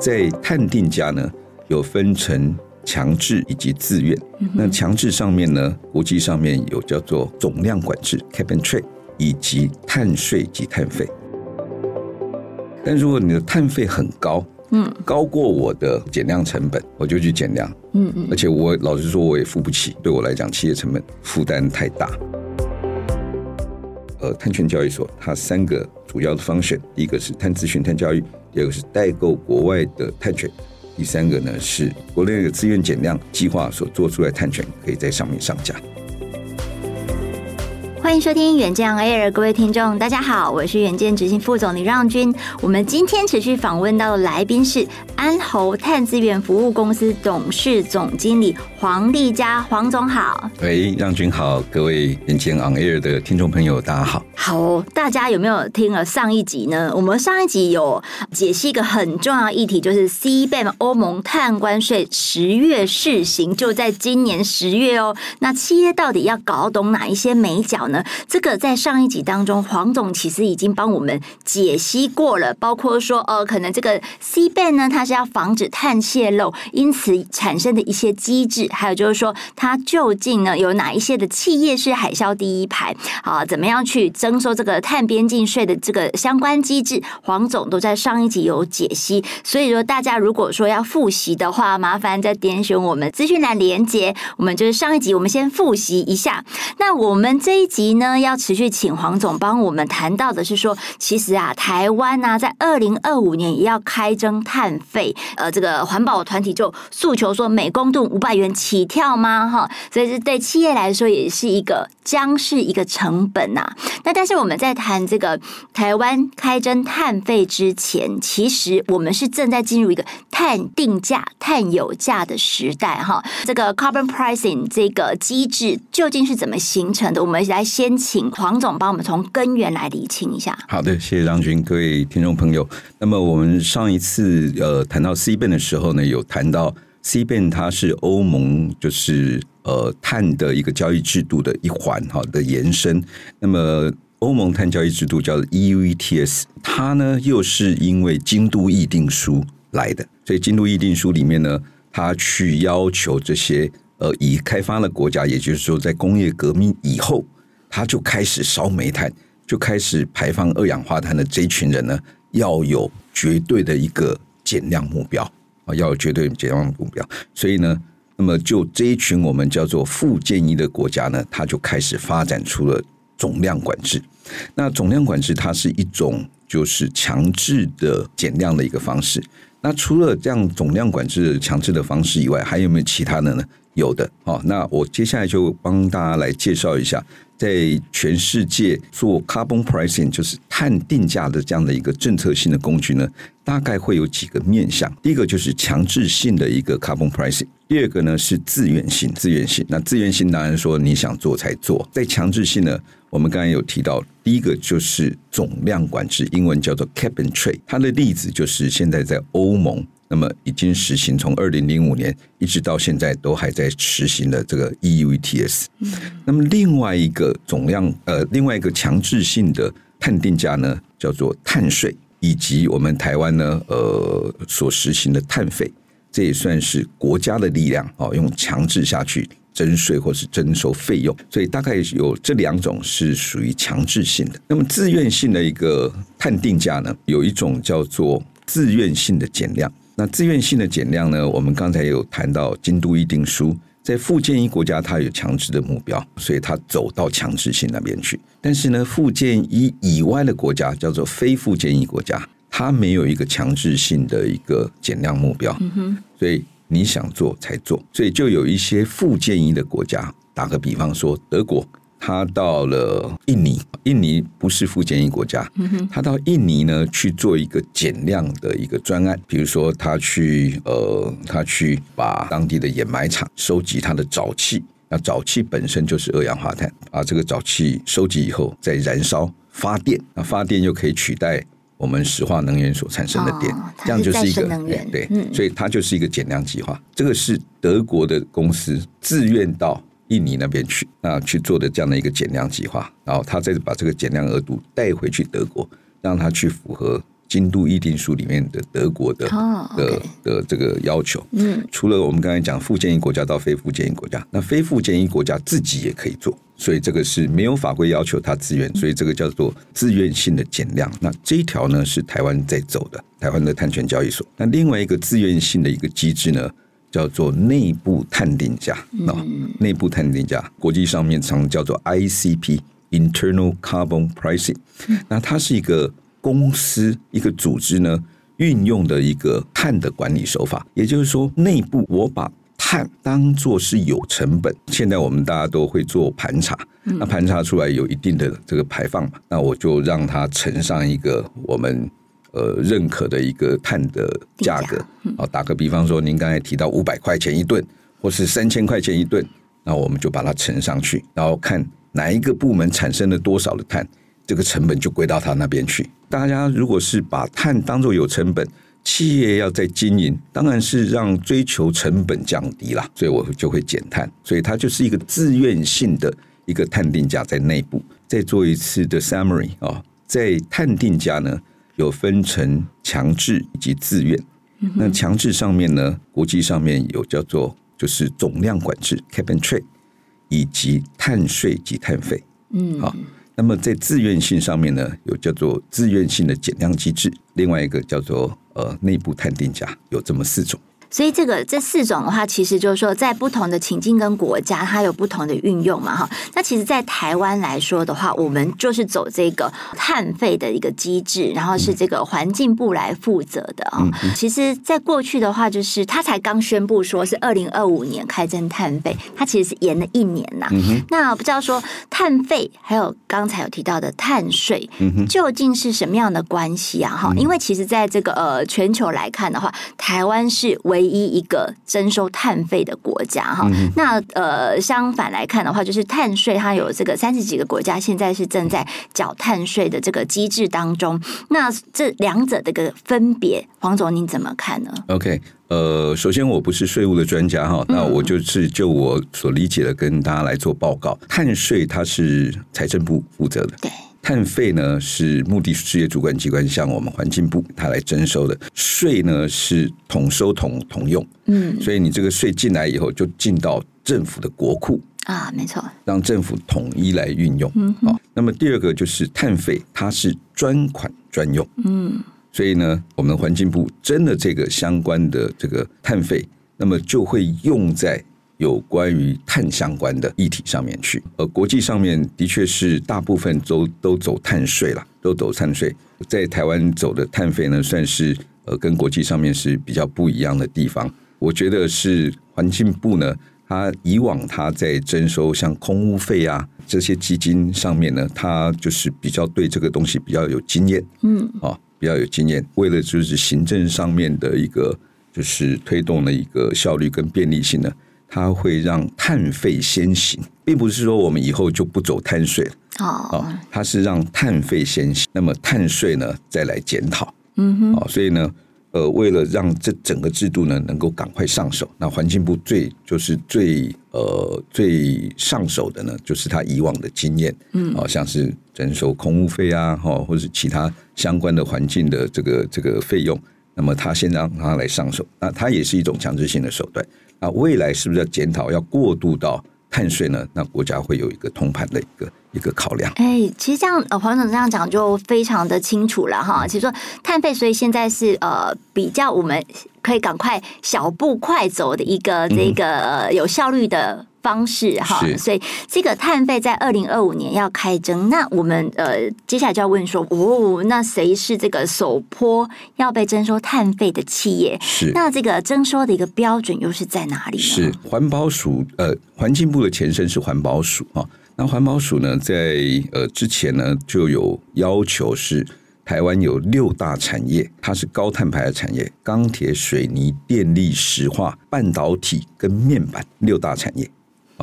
在探定价呢，有分成强制以及自愿。嗯、那强制上面呢，国际上面有叫做总量管制 （Cap and Trade） 以及碳税及碳费。但如果你的碳费很高，嗯，高过我的减量成本，我就去减量。嗯嗯，而且我老实说，我也付不起。对我来讲，企业成本负担太大。呃，碳权交易所它三个主要的方式第一个是碳咨询、碳教育，第二个是代购国外的碳权，第三个呢是国内的自愿减量计划所做出来的碳权，可以在上面上架。欢迎收听远见 Air，各位听众，大家好，我是远见执行副总李让军。我们今天持续访问到的来宾是安侯碳资源服务公司董事总经理黄立佳，黄总好。喂，让军好，各位远见 Air 的听众朋友，大家好。好，大家有没有听了上一集呢？我们上一集有解析一个很重要的议题，就是 CBAM 欧盟碳关税十月试行，就在今年十月哦。那企业到底要搞懂哪一些眉角呢？这个在上一集当中，黄总其实已经帮我们解析过了，包括说，呃，可能这个 C band 呢，它是要防止碳泄漏，因此产生的一些机制，还有就是说，它究竟呢有哪一些的企业是海啸第一排啊？怎么样去征收这个碳边境税的这个相关机制，黄总都在上一集有解析，所以说大家如果说要复习的话，麻烦再点选我们资讯栏连接，我们就是上一集，我们先复习一下。那我们这一集呢，要持续请黄总帮我们谈到的是说，其实啊，台湾呢、在二零二五年也要开征碳费，呃，这个环保团体就诉求说，每公吨五百元起跳吗？哈，所以这对企业来说也是一个将是一个成本呐、那但是我们在谈这个台湾开征碳费之前，其实我们是正在进入一个碳定价、碳有价的时代哈。这个 carbon pricing 这个机制究竟是怎么形成的？我们来先先请黄总帮我们从根源来理清一下。好的，谢谢张军，各位听众朋友。那么我们上一次呃谈到 CBAM 的时候呢，有谈到 CBAM 它是欧盟就是呃碳的一个交易制度的一环哈的延伸。那么欧盟碳交易制度叫做 EU ETS，它呢又是因为京都议定书来的，所以京都议定书里面呢，它去要求这些呃已开发的国家，也就是说在工业革命以后，它就开始烧煤炭，就开始排放二氧化碳的这一群人呢，要有绝对的一个减量目标啊，要有绝对减量目标。所以呢，那么就这一群我们叫做附件一的国家呢，它就开始发展出了。总量管制，那总量管制它是一种就是强制的减量的一个方式。那除了这样总量管制的强制的方式以外，还有没有其他的呢？有的。好，那我接下来就帮大家来介绍一下，在全世界做 carbon pricing 就是碳定价的这样的一个政策性的工具呢，大概会有几个面向。第一个就是强制性的一个 carbon pricing。第二个呢是自愿性，自愿性。那自愿性当然说你想做才做。在强制性呢，我们刚才有提到，第一个就是总量管制，英文叫做 Cap and Trade。它的例子就是现在在欧盟，那么已经实行从二零零五年一直到现在都还在实行的这个 EU ETS。那么另外一个总量呃，另外一个强制性的碳定价呢，叫做碳税，以及我们台湾呢呃所实行的碳费。这也算是国家的力量哦，用强制下去征税或是征收费用，所以大概有这两种是属于强制性的。那么自愿性的一个碳定价呢，有一种叫做自愿性的减量。那自愿性的减量呢，我们刚才有谈到京都议定书，在附件一国家它有强制的目标，所以它走到强制性那边去。但是呢，附件一以外的国家叫做非附件一国家。它没有一个强制性的一个减量目标，所以你想做才做，所以就有一些附件一的国家，打个比方说德国，他到了印尼，印尼不是富建一国家，他到印尼呢去做一个减量的一个专案，比如说他去呃，他去把当地的掩埋场收集它的沼气，那沼气本身就是二氧化碳，把这个沼气收集以后再燃烧发电，那发电又可以取代。我们石化能源所产生的电，哦、这样就是一个对，嗯、所以它就是一个减量计划。这个是德国的公司自愿到印尼那边去，那去做的这样的一个减量计划，然后他再把这个减量额度带回去德国，让他去符合京都议定书里面的德国的、oh. 的的这个要求。嗯，除了我们刚才讲附建一国家到非附建一国家，那非附建一国家自己也可以做，所以这个是没有法规要求他自愿，所以这个叫做自愿性的减量。那这一条呢是台湾在走的，台湾的碳权交易所。那另外一个自愿性的一个机制呢，叫做内部探定价啊，内部探定价，国际上面常叫做 ICP（Internal Carbon Pricing）。那它是一个公司一个组织呢运用的一个碳的管理手法，也就是说，内部我把碳当做是有成本。现在我们大家都会做盘查，那盘查出来有一定的这个排放嘛，那我就让它乘上一个我们。呃，认可的一个碳的价格，好，打个比方说，您刚才提到五百块钱一吨，或是三千块钱一吨，那我们就把它乘上去，然后看哪一个部门产生了多少的碳，这个成本就归到他那边去。大家如果是把碳当做有成本，企业要在经营，当然是让追求成本降低啦，所以我就会减碳，所以它就是一个自愿性的一个碳定价在内部。再做一次的 summary 啊，在碳定价呢。有分成强制以及自愿。那强制上面呢，国际上面有叫做就是总量管制 （cap and trade） 以及碳税及碳费。嗯，好。那么在自愿性上面呢，有叫做自愿性的减量机制，另外一个叫做呃内部碳定价，有这么四种。所以这个这四种的话，其实就是说，在不同的情境跟国家，它有不同的运用嘛，哈。那其实，在台湾来说的话，我们就是走这个碳费的一个机制，然后是这个环境部来负责的啊。其实，在过去的话，就是他才刚宣布说是二零二五年开征碳费，它其实是延了一年呐。那不知道说碳费还有刚才有提到的碳税，究竟是什么样的关系啊？哈，因为其实在这个呃全球来看的话，台湾是唯唯一一个征收碳费的国家哈，那呃相反来看的话，就是碳税它有这个三十几个国家现在是正在缴碳税的这个机制当中，那这两者的一个分别，黄总您怎么看呢？OK，呃，首先我不是税务的专家哈，那我就是就我所理解的跟大家来做报告，碳税它是财政部负责的，对。碳费呢是目的事业主管机关向我们环境部它来征收的，税呢是统收统统用，嗯，所以你这个税进来以后就进到政府的国库啊，没错，让政府统一来运用，嗯，好。那么第二个就是碳费，它是专款专用，嗯，所以呢，我们环境部征了这个相关的这个碳费，那么就会用在。有关于碳相关的议题上面去，呃，国际上面的确是大部分都都走碳税了，都走碳税。在台湾走的碳费呢，算是呃跟国际上面是比较不一样的地方。我觉得是环境部呢，它以往它在征收像空污费啊这些基金上面呢，它就是比较对这个东西比较有经验，嗯，啊，比较有经验。为了就是行政上面的一个就是推动的一个效率跟便利性呢。它会让碳费先行，并不是说我们以后就不走碳税了。哦，它是让碳费先行，那么碳税呢再来检讨。嗯哼，哦，所以呢，呃，为了让这整个制度呢能够赶快上手，那环境部最就是最呃最上手的呢，就是他以往的经验。嗯，好像是征收空污费啊，哈，或者是其他相关的环境的这个这个费用，那么他先让他来上手，那它也是一种强制性的手段。那未来是不是要检讨，要过渡到碳税呢？那国家会有一个通盘的一个一个考量。哎，其实这样呃，黄总这样讲就非常的清楚了哈。其实说碳费，所以现在是呃比较我们可以赶快小步快走的一个这个呃有效率的。方式哈，所以这个碳费在二零二五年要开征，那我们呃接下来就要问说，哦，那谁是这个首波要被征收碳费的企业？是，那这个征收的一个标准又是在哪里呢？是环保署呃，环境部的前身是环保署啊。那环保署呢，在呃之前呢就有要求是台湾有六大产业，它是高碳排的产业：钢铁、水泥、电力、石化、半导体跟面板六大产业。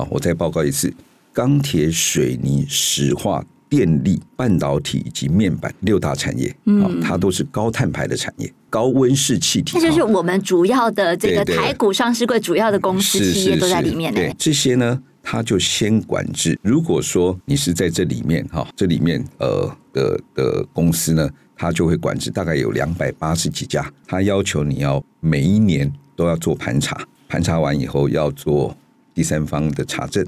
我再报告一次：钢铁、水泥、石化、电力、半导体以及面板六大产业，嗯，它都是高碳排的产业，高温室气体。这就是我们主要的这个台股上市柜主要的公司企业都在里面。对这些呢，它就先管制。如果说你是在这里面哈，这里面呃的的公司呢，它就会管制，大概有两百八十几家，它要求你要每一年都要做盘查，盘查完以后要做第三方的查证，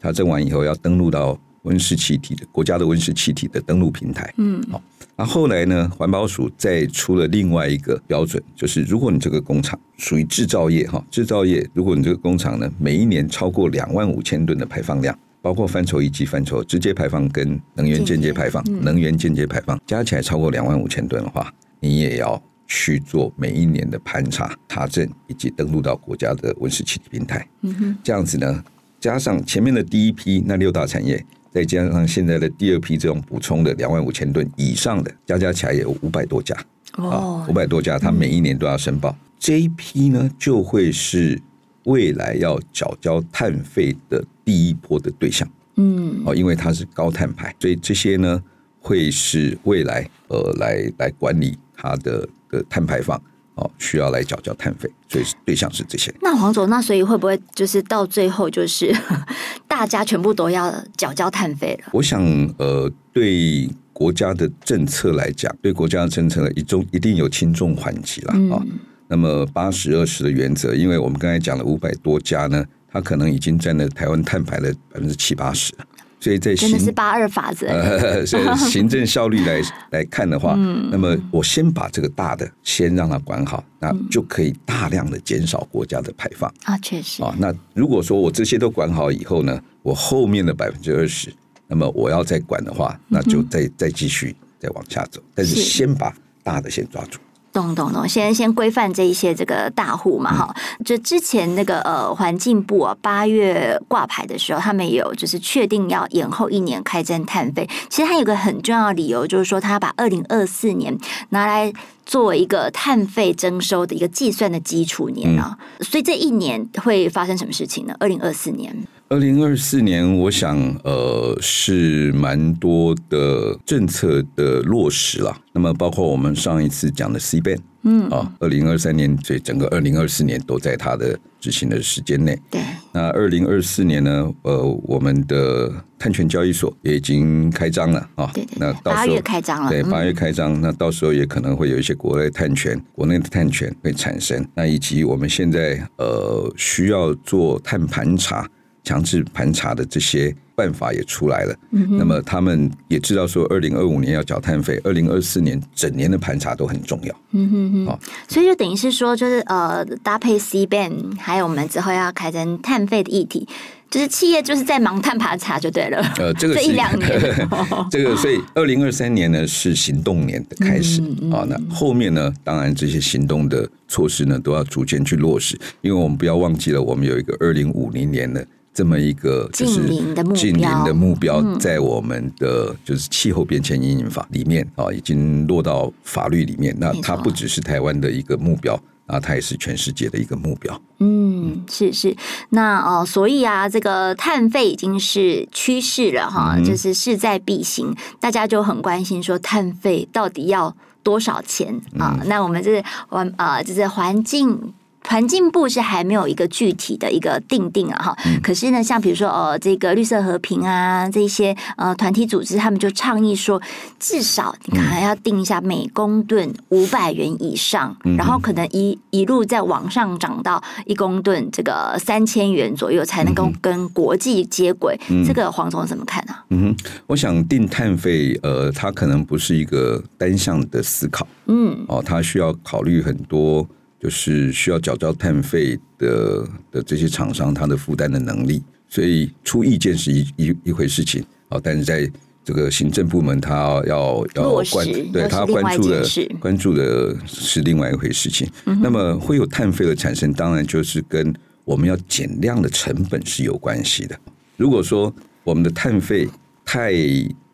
查证完以后要登录到温室气体的国家的温室气体的登录平台。嗯，好，那后来呢，环保署再出了另外一个标准，就是如果你这个工厂属于制造业哈，制造业，如果你这个工厂呢，每一年超过两万五千吨的排放量。包括范畴以及范畴直接排放跟能源间接排放，能源间接排放加起来超过两万五千吨的话，你也要去做每一年的盘查、查证以及登录到国家的温室气体平台。嗯哼这样子呢，加上前面的第一批那六大产业，再加上现在的第二批这种补充的两万五千吨以上的，加加起来也有五百多家。哦，五百多家，它每一年都要申报。这一批呢，就会是。未来要缴交碳费的第一波的对象，嗯，哦，因为它是高碳排，所以这些呢会是未来呃来来管理它的的碳排放，哦，需要来缴交碳费，所以对象是这些。那黄总，那所以会不会就是到最后就是 大家全部都要缴交碳费了？我想，呃，对国家的政策来讲，对国家的政策一中一定有轻重缓急了啊。嗯哦那么八十二十的原则，因为我们刚才讲了五百多家呢，它可能已经占了台湾碳排的百分之七八十，所以在行真的是八二法则。呃，所以行政效率来 来看的话，嗯，那么我先把这个大的先让它管好，那就可以大量的减少国家的排放啊，确实啊。那如果说我这些都管好以后呢，我后面的百分之二十，那么我要再管的话，那就再再继续再往下走，但是先把大的先抓住。懂懂懂，先先规范这一些这个大户嘛，哈、嗯，就之前那个呃环境部啊八月挂牌的时候，他们也有就是确定要延后一年开征碳费。其实它有个很重要的理由，就是说他把二零二四年拿来作为一个碳费征收的一个计算的基础年啊，嗯、所以这一年会发生什么事情呢？二零二四年。二零二四年，我想，呃，是蛮多的政策的落实了。那么，包括我们上一次讲的 C ban，嗯，啊，二零二三年，所以整个二零二四年都在它的执行的时间内。对。那二零二四年呢，呃，我们的碳权交易所也已经开张了啊。对对。那到时候八月开张了。对，八月开张，那到时候也可能会有一些国内碳权、国内的碳权会产生。那以及我们现在呃需要做碳盘查。强制盘查的这些办法也出来了，嗯、那么他们也知道说，二零二五年要缴碳费，二零二四年整年的盘查都很重要。嗯哼哼，哦、所以就等于是说，就是呃，搭配 C ban，还有我们之后要开征碳费的议题，就是企业就是在忙碳盘查就对了。呃，这个 一两年，这个所以二零二三年呢是行动年的开始啊、嗯哦。那后面呢，当然这些行动的措施呢都要逐渐去落实，因为我们不要忘记了，我们有一个二零五零年的。这么一个就是近零的目标，在我们的就是气候变迁阴影法里面啊，已经落到法律里面。那它不只是台湾的一个目标啊，它也是全世界的一个目标。嗯，是是。那哦，所以啊，这个碳费已经是趋势了哈，就是势在必行。大家就很关心说，碳费到底要多少钱啊？那我们这是环啊，就是环境。环境部是还没有一个具体的一个定定啊，哈。可是呢，像比如说呃，这个绿色和平啊，这些呃团体组织，他们就倡议说，至少你可能要定一下每公吨五百元以上，然后可能一一路再往上涨到一公吨这个三千元左右，才能够跟国际接轨。这个黄总怎么看呢？嗯哼，我想定碳费，呃，它可能不是一个单向的思考，嗯，哦，它需要考虑很多。就是需要缴交碳费的的这些厂商，他的负担的能力，所以出意见是一一一回事情啊。但是在这个行政部门，他要要关，对他要关注的关注的是另外一回事情。嗯、那么会有碳费的产生，当然就是跟我们要减量的成本是有关系的。如果说我们的碳费太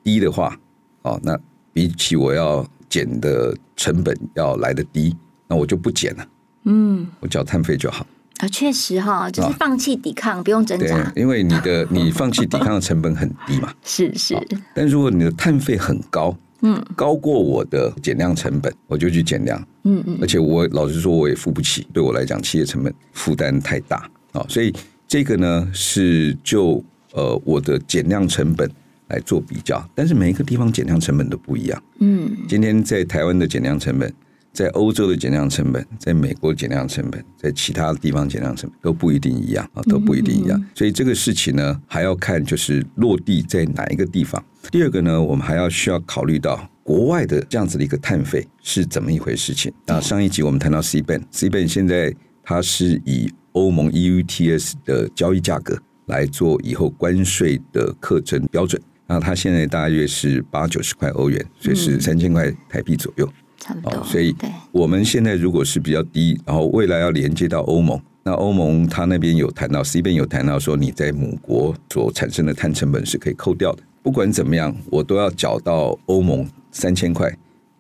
低的话，哦，那比起我要减的成本要来的低，那我就不减了。嗯，我缴碳费就好啊，确实哈，就是放弃抵抗，哦、不用挣扎。对，因为你的 你放弃抵抗的成本很低嘛。是是、哦，但如果你的碳费很高，嗯，高过我的减量成本，我就去减量。嗯嗯，而且我老实说，我也付不起。对我来讲，企业成本负担太大啊、哦，所以这个呢是就呃我的减量成本来做比较，但是每一个地方减量成本都不一样。嗯，今天在台湾的减量成本，在欧洲的减量成本，在美国减量成本，在其他地方减量成本都不一定一样啊，都不一定一样。所以这个事情呢，还要看就是落地在哪一个地方。第二个呢，我们还要需要考虑到国外的这样子的一个碳费是怎么一回事情。那上一集我们谈到 CBAM，CBAM 现在它是以欧盟 EUTS 的交易价格来做以后关税的课征标准。那它现在大约是八九十块欧元，所以是三千块台币左右，嗯、差不多。所以我们现在如果是比较低，然后未来要连接到欧盟，那欧盟它那边有谈到，CBAM 有谈到说你在母国所产生的碳成本是可以扣掉的。不管怎么样，我都要缴到欧盟三千块。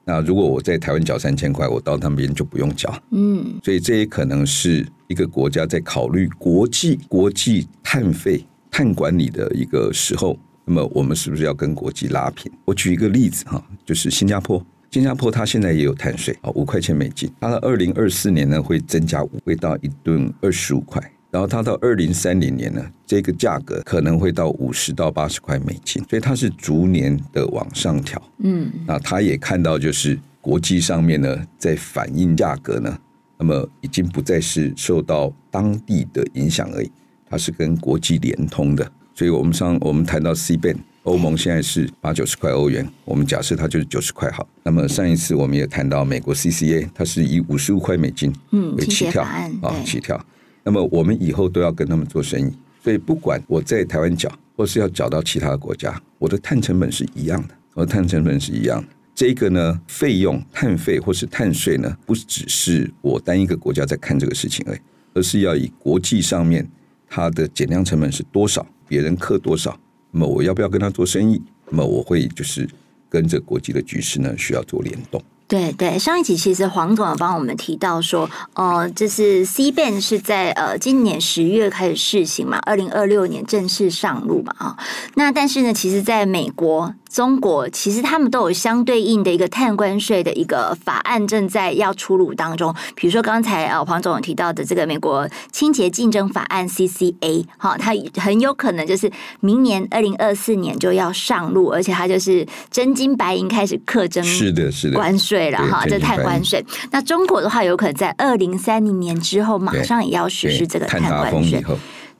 那如果我在台湾缴三千块，我到那边就不用缴。嗯，所以这也可能是一个国家在考虑国际国际碳费碳管理的一个时候。那么我们是不是要跟国际拉平？我举一个例子哈，就是新加坡，新加坡它现在也有碳税啊，五块钱美金，它的二零二四年呢会增加五，会到一吨二十五块，然后它到二零三零年呢，这个价格可能会到五十到八十块美金，所以它是逐年的往上调。嗯，那他也看到就是国际上面呢在反映价格呢，那么已经不再是受到当地的影响而已，它是跟国际连通的。所以我们上我们谈到 CBAM，欧盟现在是八九十块欧元，我们假设它就是九十块好。那么上一次我们也谈到美国 CCA，它是以五十五块美金为起跳啊、哦、起跳。那么我们以后都要跟他们做生意，所以不管我在台湾缴，或是要缴到其他的国家，我的碳成本是一样的，我的碳成本是一样的。这个呢，费用碳费或是碳税呢，不只是我单一个国家在看这个事情而已，而是要以国际上面它的减量成本是多少。别人克多少，那么我要不要跟他做生意？那么我会就是跟着国际的局势呢，需要做联动。对对，上一集其实黄总有帮我们提到说，呃，就是 CBAM 是在呃今年十月开始试行嘛，二零二六年正式上路嘛啊。那但是呢，其实在美国。中国其实他们都有相对应的一个碳关税的一个法案正在要出炉当中，比如说刚才呃黄总有提到的这个美国清洁竞争法案 CCA，哈，它很有可能就是明年二零二四年就要上路，而且它就是真金白银开始课征是的是的关税了哈，这碳关税。那中国的话，有可能在二零三零年之后马上也要实施这个碳关税。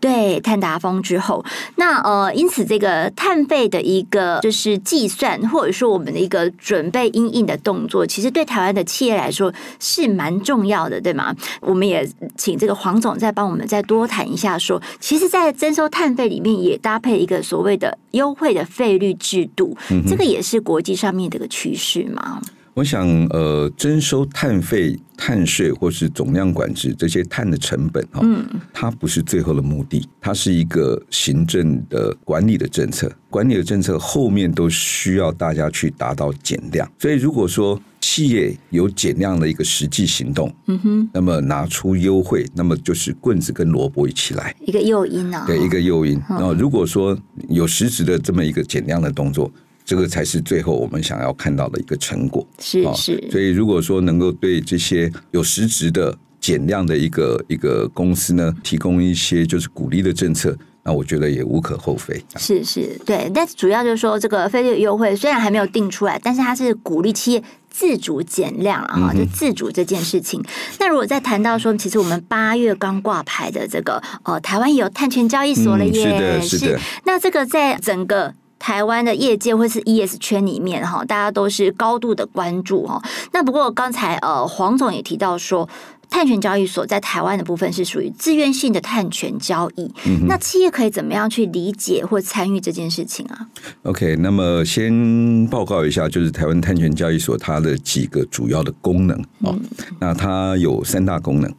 对，碳达峰之后，那呃，因此这个碳费的一个就是计算，或者说我们的一个准备因应的动作，其实对台湾的企业来说是蛮重要的，对吗？我们也请这个黄总再帮我们再多谈一下说，说其实，在征收碳费里面也搭配一个所谓的优惠的费率制度，嗯、这个也是国际上面的一个趋势嘛。我想，呃，征收碳费、碳税或是总量管制这些碳的成本，哈，嗯，它不是最后的目的，它是一个行政的管理的政策，管理的政策后面都需要大家去达到减量。所以，如果说企业有减量的一个实际行动，嗯哼，那么拿出优惠，那么就是棍子跟萝卜一起来，一个诱因啊，对，一个诱因。然后，如果说有实质的这么一个减量的动作。这个才是最后我们想要看到的一个成果，是是。所以如果说能够对这些有实质的减量的一个一个公司呢，提供一些就是鼓励的政策，那我觉得也无可厚非。是是，对。但主要就是说，这个费率优惠虽然还没有定出来，但是它是鼓励企业自主减量啊，哈，就自主这件事情。嗯、那如果再谈到说，其实我们八月刚挂牌的这个呃，台湾有碳权交易所了耶，嗯、是的，是的。是那这个在整个。台湾的业界或是 ES 圈里面哈，大家都是高度的关注哈。那不过刚才呃黄总也提到说，碳权交易所在台湾的部分是属于自愿性的碳权交易。嗯、那企业可以怎么样去理解或参与这件事情啊？OK，那么先报告一下，就是台湾碳权交易所它的几个主要的功能哦。嗯、那它有三大功能，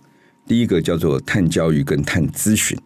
第一个叫做碳教育跟碳咨询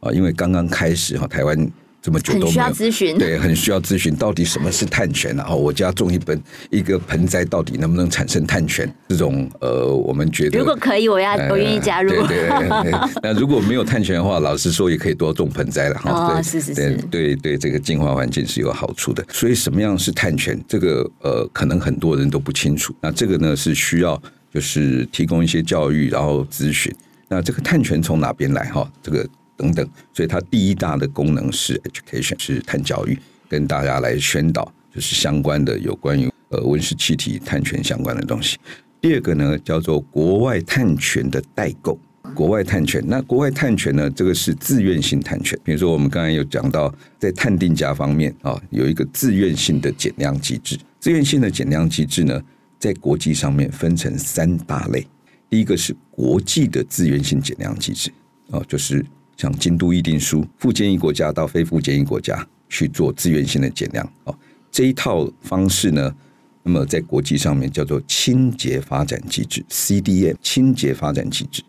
啊，因为刚刚开始哈，台湾。这么久都没有需要咨询，对，很需要咨询，到底什么是碳权？然后我家种一盆一个盆栽，到底能不能产生碳权？这种呃，我们觉得如果可以，我要我愿意加入。对对对，那如果没有碳权的话，老实说也可以多种盆栽了哈。哦，是是是，对对对，这个净化环境是有好处的。所以什么样是碳权？这个呃，可能很多人都不清楚。那这个呢，是需要就是提供一些教育，然后咨询。那这个碳权从哪边来？哈，这个。等等，所以它第一大的功能是 education，是碳教育。跟大家来宣导，就是相关的有关于呃温室气体碳权相关的东西。第二个呢，叫做国外碳权的代购。国外碳权，那国外碳权呢？这个是自愿性碳权。比如说，我们刚才有讲到，在碳定价方面啊，有一个自愿性的减量机制。自愿性的减量机制呢，在国际上面分成三大类。第一个是国际的自愿性减量机制，哦，就是像京都议定书，附件一国家到非附件一国家去做自愿性的减量。哦，这一套方式呢，那么在国际上面叫做清洁发展机制 （CDM），清洁发展机制。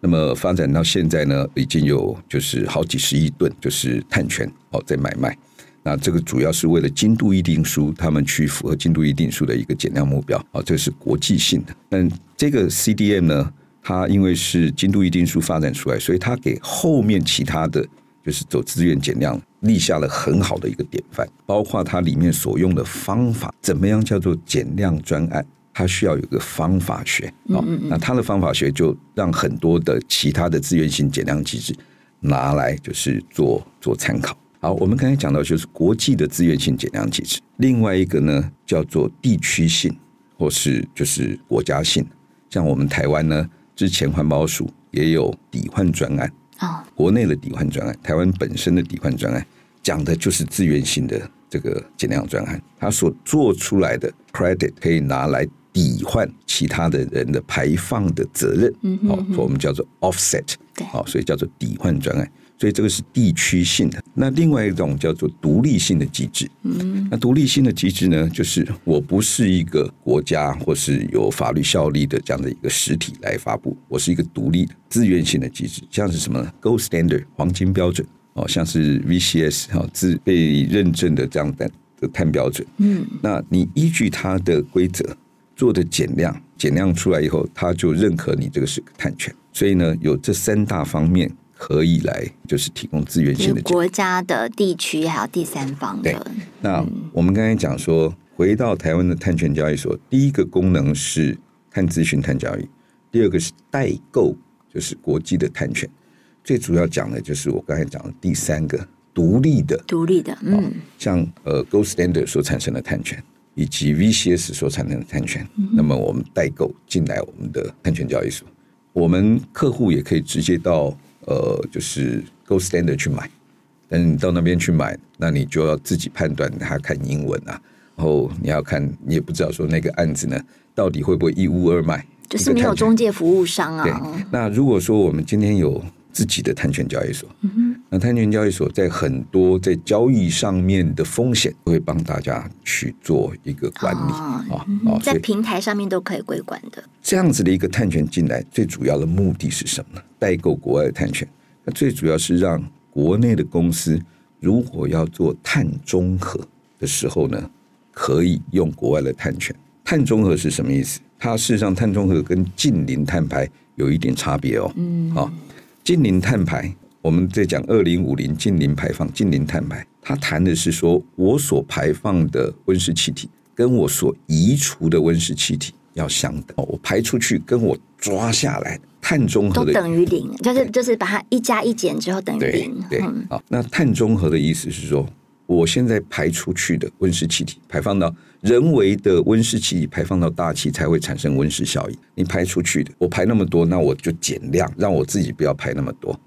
那么发展到现在呢，已经有就是好几十亿吨，就是碳权哦在买卖。那这个主要是为了京都议定书，他们去符合京都议定书的一个减量目标啊，这是国际性的。但这个 CDM 呢，它因为是京都议定书发展出来，所以它给后面其他的就是走自愿减量立下了很好的一个典范，包括它里面所用的方法，怎么样叫做减量专案。它需要有个方法学，哦，那它的方法学就让很多的其他的自愿性减量机制拿来就是做做参考。好，我们刚才讲到就是国际的自愿性减量机制，另外一个呢叫做地区性或是就是国家性，像我们台湾呢，之前环保署也有抵换专案啊，国内的抵换专案，台湾本身的抵换专案讲的就是自愿性的这个减量专案，它所做出来的 credit 可以拿来。抵换其他的人的排放的责任，好，所以我们叫做 offset，好，所以叫做抵换专案，所以这个是地区性的。那另外一种叫做独立性的机制，嗯，那独立性的机制呢，就是我不是一个国家或是有法律效力的这样的一个实体来发布，我是一个独立的自愿性的机制，像是什么呢？Gold Standard 黄金标准，哦，像是 VCS 哈自被认证的这样的的碳标准，嗯，那你依据它的规则。做的减量，减量出来以后，它就认可你这个是个碳权，所以呢，有这三大方面可以来就是提供资源性的国家的地区还有第三方的。对，那我们刚才讲说，回到台湾的碳权交易所，第一个功能是碳资讯、碳交易，第二个是代购，就是国际的碳权，最主要讲的就是我刚才讲的第三个独立的、独立的，嗯，像呃 Gold Standard 所产生的碳权。以及 VCS 所产生的碳权，那么我们代购进来我们的碳权交易所，我们客户也可以直接到呃，就是 Gold Standard 去买，但是你到那边去买，那你就要自己判断，他看英文啊，然后你要看，你也不知道说那个案子呢，到底会不会一屋二卖，就是没有中介服务商啊。对，那如果说我们今天有自己的碳权交易所，那碳权交易所在很多在交易上面的风险，会帮大家去做一个管理在平台上面都可以归管的。这样子的一个碳权进来，最主要的目的是什么呢？代购国外的碳权，那最主要是让国内的公司如果要做碳中和的时候呢，可以用国外的碳权。碳中和是什么意思？它事实上碳中和跟近零碳排有一点差别哦。嗯，好。净零碳排，我们在讲二零五零近零排放、近零碳排，它谈的是说我所排放的温室气体跟我所移除的温室气体要相等。我排出去跟我抓下来碳中和的都等于零，就是就是把它一加一减之后等于零。对，好、嗯，那碳中和的意思是说，我现在排出去的温室气体排放到。人为的温室气体排放到大气才会产生温室效应。你排出去的，我排那么多，那我就减量，让我自己不要排那么多。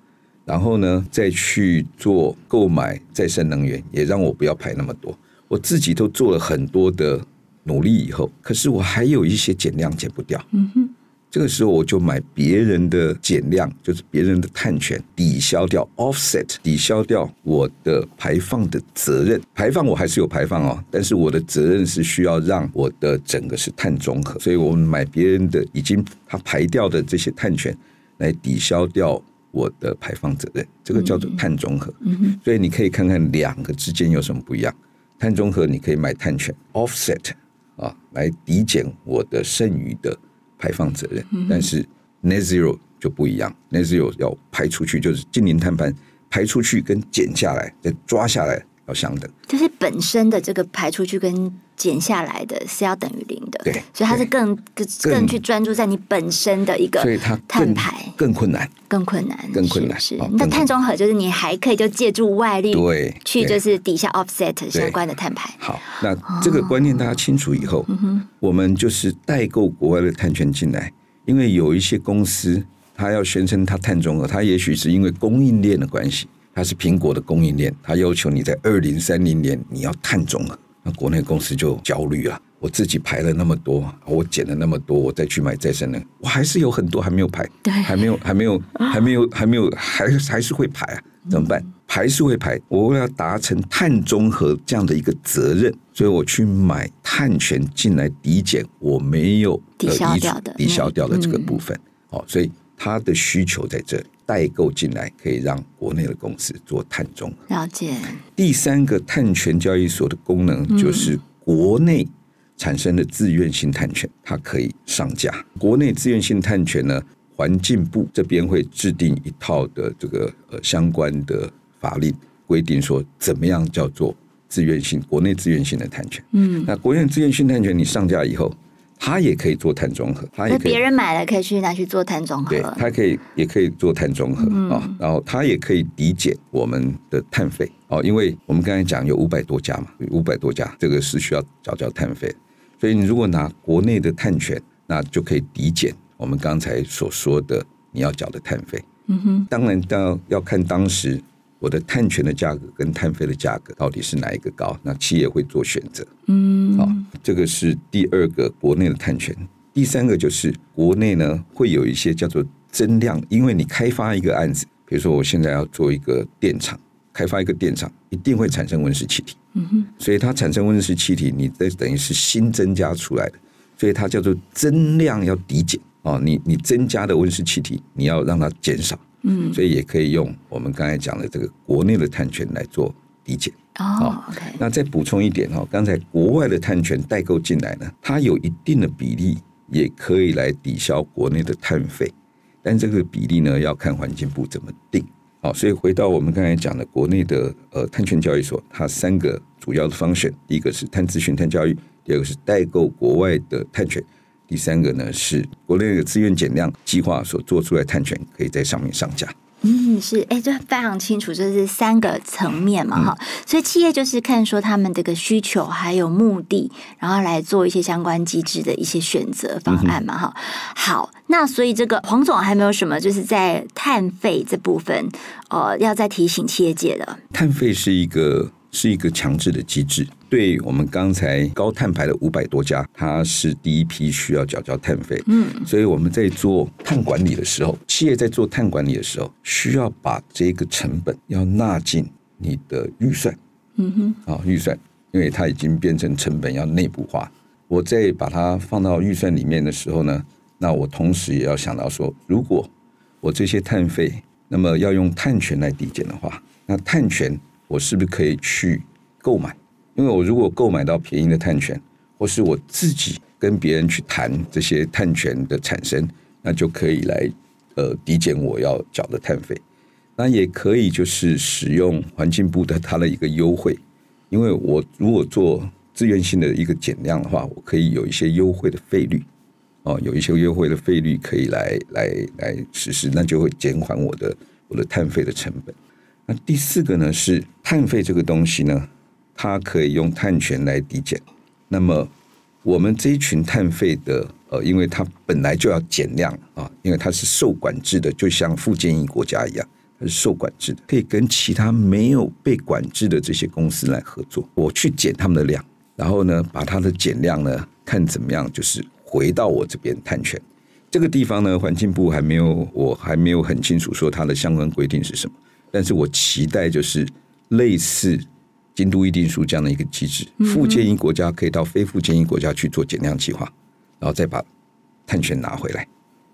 然后呢，再去做购买再生能源，也让我不要排那么多。我自己都做了很多的努力以后，可是我还有一些减量减不掉。嗯哼。这个时候我就买别人的减量，就是别人的碳权，抵消掉 offset，抵消掉我的排放的责任。排放我还是有排放哦，但是我的责任是需要让我的整个是碳中和，所以我们买别人的已经他排掉的这些碳权来抵消掉我的排放责任，这个叫做碳中和。所以你可以看看两个之间有什么不一样。碳中和你可以买碳权 offset 啊，来抵减我的剩余的。排放责任，但是 net zero 就不一样。net zero 要排出去，就是近零碳盘排出去跟减下来再抓下来要相等。就是本身的这个排出去跟减下来的是要等于零的，对，所以它是更更更去专注在你本身的一个，所以它碳排更困难，更困难，更困难。是，那碳中和就是你还可以就借助外力，对，去就是底下 offset 相关的碳排。好，那这个观念大家清楚以后，我们就是代购国外的碳权进来，因为有一些公司它要宣称它碳中和，它也许是因为供应链的关系。它是苹果的供应链，它要求你在二零三零年你要碳中和，那国内公司就焦虑了。我自己排了那么多，我减了那么多，我再去买再生能，我还是有很多还没有排，对，还没有，还没有，还没有，还没有，还还是会排啊？怎么办？排是会排，我为了达成碳中和这样的一个责任，所以我去买碳权进来抵减，我没有抵消掉的，抵消掉的这个部分。哦，所以它的需求在这里。代购进来可以让国内的公司做碳中和。了解。第三个碳权交易所的功能就是国内产生的自愿性碳权，它可以上架。国内自愿性碳权呢，环境部这边会制定一套的这个呃相关的法令规定，说怎么样叫做自愿性国内自愿性的碳权。嗯，那国内自愿性碳权你上架以后。它也可以做碳中和，它也可以别人买了可以去拿去做碳中和，对，它可以也可以做碳中和啊、嗯哦，然后它也可以抵减我们的碳费哦，因为我们刚才讲有五百多家嘛，五百多家这个是需要缴交碳费，所以你如果拿国内的碳权，那就可以抵减我们刚才所说的你要缴的碳费。嗯哼，当然要要看当时。我的碳权的价格跟碳费的价格到底是哪一个高？那企业会做选择。嗯，好，这个是第二个国内的碳权。第三个就是国内呢会有一些叫做增量，因为你开发一个案子，比如说我现在要做一个电厂，开发一个电厂一定会产生温室气体。嗯哼，所以它产生温室气体，你这等于是新增加出来的，所以它叫做增量要抵减哦。你你增加的温室气体，你要让它减少。嗯，所以也可以用我们刚才讲的这个国内的碳权来做抵减。哦，OK。那再补充一点哈，刚才国外的碳权代购进来呢，它有一定的比例也可以来抵消国内的碳费，但这个比例呢要看环境部怎么定。好，所以回到我们刚才讲的国内的呃碳权交易所，它三个主要的 function，第一个是碳咨询、碳教育，第二个是代购国外的碳权。第三个呢，是国内的自愿减量计划所做出来的碳权，可以在上面上架。嗯，是，哎，这非常清楚，这是三个层面嘛，哈、嗯。所以企业就是看说他们这个需求还有目的，然后来做一些相关机制的一些选择方案嘛，哈、嗯。好，那所以这个黄总还有没有什么就是在碳费这部分，呃，要再提醒企业界的？碳费是一个。是一个强制的机制，对我们刚才高碳排的五百多家，它是第一批需要缴交碳费。嗯，所以我们在做碳管理的时候，企业在做碳管理的时候，需要把这个成本要纳进你的预算。嗯哼，啊，预算，因为它已经变成成本要内部化。我在把它放到预算里面的时候呢，那我同时也要想到说，如果我这些碳费，那么要用碳权来抵减的话，那碳权。我是不是可以去购买？因为我如果购买到便宜的碳权，或是我自己跟别人去谈这些碳权的产生，那就可以来呃抵减我要缴的碳费。那也可以就是使用环境部的它的一个优惠，因为我如果做自愿性的一个减量的话，我可以有一些优惠的费率哦，有一些优惠的费率可以来来来实施，那就会减缓我的我的碳费的成本。那第四个呢，是碳费这个东西呢，它可以用碳权来抵减。那么我们这一群碳费的呃，因为它本来就要减量啊，因为它是受管制的，就像附件一国家一样，它是受管制的，可以跟其他没有被管制的这些公司来合作，我去减他们的量，然后呢，把它的减量呢，看怎么样，就是回到我这边碳权。这个地方呢，环境部还没有，我还没有很清楚说它的相关规定是什么。但是我期待就是类似京都议定书这样的一个机制，附建议国家可以到非附建议国家去做减量计划，然后再把碳权拿回来，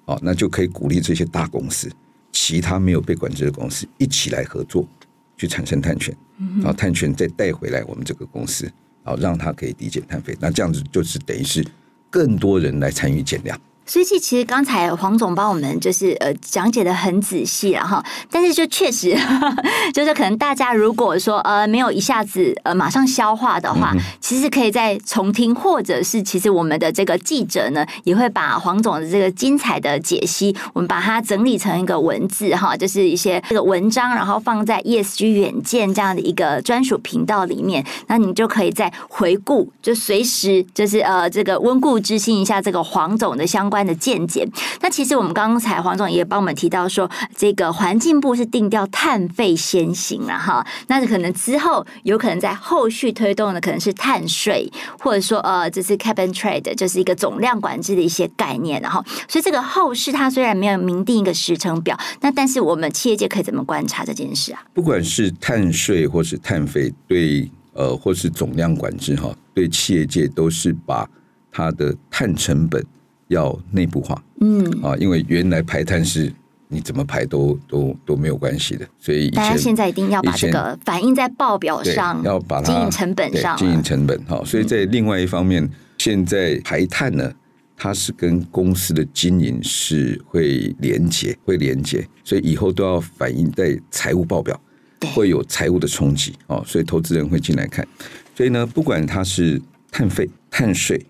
哦，那就可以鼓励这些大公司，其他没有被管制的公司一起来合作，去产生碳权，然后碳权再带回来我们这个公司，然后让它可以抵减碳费，那这样子就是等于是更多人来参与减量，所以其实刚才黄总帮我们就是呃讲解的很仔细了哈，但是就确实 就是可能大家如果说呃没有一下子呃马上消化的话，其实可以再重听，或者是其实我们的这个记者呢也会把黄总的这个精彩的解析，我们把它整理成一个文字哈，就是一些这个文章，然后放在 ESG 远见这样的一个专属频道里面，那你就可以再回顾，就随时就是呃这个温故知新一下这个黄总的相关。的见解。那其实我们刚才黄总也帮我们提到说，这个环境部是定调碳费先行了哈。那可能之后有可能在后续推动的可能是碳税，或者说呃，这是 cap and trade，就是一个总量管制的一些概念，然后所以这个后市它虽然没有明定一个时程表，那但是我们企业界可以怎么观察这件事啊？不管是碳税或是碳费，对呃，或是总量管制哈，对企业界都是把它的碳成本。要内部化，嗯啊，因为原来排碳是你怎么排都都都没有关系的，所以大家现在一定要把这个反映在报表上，要把它经营成本上，经营成本哈。所以在另外一方面，现在排碳呢，它是跟公司的经营是会连接，会连接，所以以后都要反映在财务报表，会有财务的冲击哦。所以投资人会进来看，所以呢，不管它是碳费、碳税。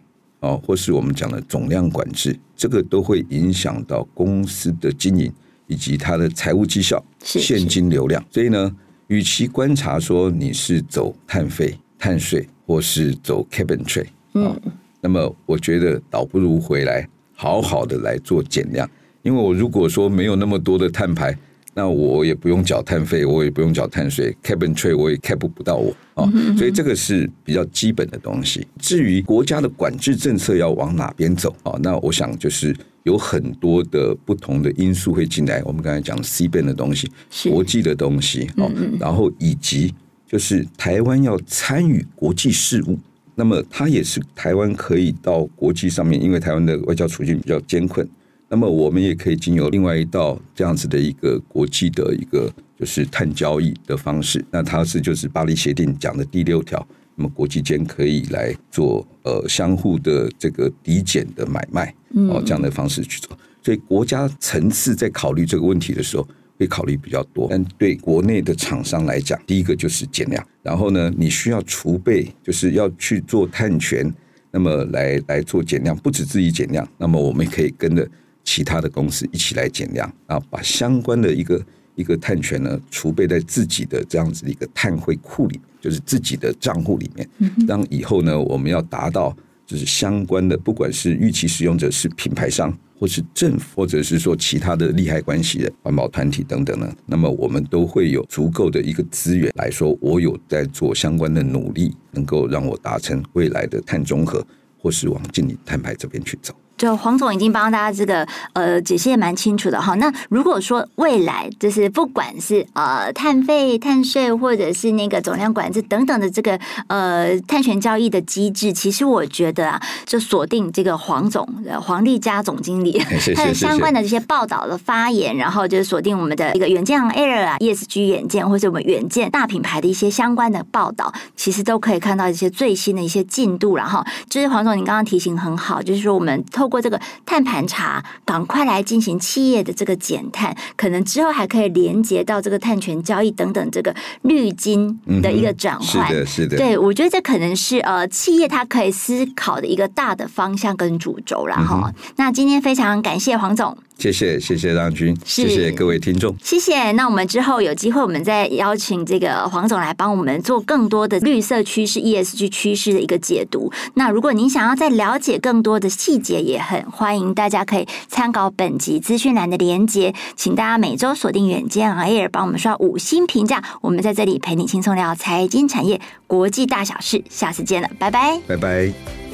哦，或是我们讲的总量管制，这个都会影响到公司的经营以及它的财务绩效、现金流量。所以呢，与其观察说你是走碳费、碳税，或是走 cap and trade，嗯，那么我觉得倒不如回来好好的来做减量，因为我如果说没有那么多的碳排。那我也不用缴碳费，我也不用缴碳税，cap and trade 我也 cap 不到我啊，所以这个是比较基本的东西。至于国家的管制政策要往哪边走啊，那我想就是有很多的不同的因素会进来。我们刚才讲 CBAM 的东西，国际的东西啊，然后以及就是台湾要参与国际事务，那么它也是台湾可以到国际上面，因为台湾的外交处境比较艰困。那么我们也可以经由另外一道这样子的一个国际的一个就是碳交易的方式，那它是就是巴黎协定讲的第六条，那么国际间可以来做呃相互的这个抵减的买卖哦这样的方式去做，所以国家层次在考虑这个问题的时候会考虑比较多，但对国内的厂商来讲，第一个就是减量，然后呢你需要储备，就是要去做碳权，那么来来做减量，不止自己减量，那么我们可以跟着。其他的公司一起来减量，然后把相关的一个一个碳权呢储备在自己的这样子的一个碳汇库里，就是自己的账户里面，让以后呢我们要达到就是相关的，不管是预期使用者是品牌商，或是政府，或者是说其他的利害关系人、环保团体等等呢，那么我们都会有足够的一个资源来说，我有在做相关的努力，能够让我达成未来的碳中和，或是往净零碳排这边去走。就黄总已经帮大家这个呃解析也蛮清楚的哈。那如果说未来就是不管是呃碳费、碳税，或者是那个总量管制等等的这个呃碳权交易的机制，其实我觉得啊，就锁定这个黄总黄丽佳总经理 他的相关的这些报道的发言，然后就是锁定我们的一个远见 Air 啊，ESG 远见，或者我们远见大品牌的一些相关的报道，其实都可以看到一些最新的一些进度。然后就是黄总，您刚刚提醒很好，就是说我们透过这个碳盘查，赶快来进行企业的这个减碳，可能之后还可以连接到这个碳权交易等等这个绿金的一个转换。是的，是的。对，我觉得这可能是呃企业它可以思考的一个大的方向跟主轴了哈。那今天非常感谢黄总。谢谢谢谢让军，谢谢各位听众，谢谢。那我们之后有机会，我们再邀请这个黄总来帮我们做更多的绿色趋势、ESG 趋势的一个解读。那如果您想要再了解更多的细节，也很欢迎大家可以参考本集资讯栏的连接。请大家每周锁定远见 Air，帮我们刷五星评价。我们在这里陪你轻松聊财经产业国际大小事，下次见了，拜拜，拜拜。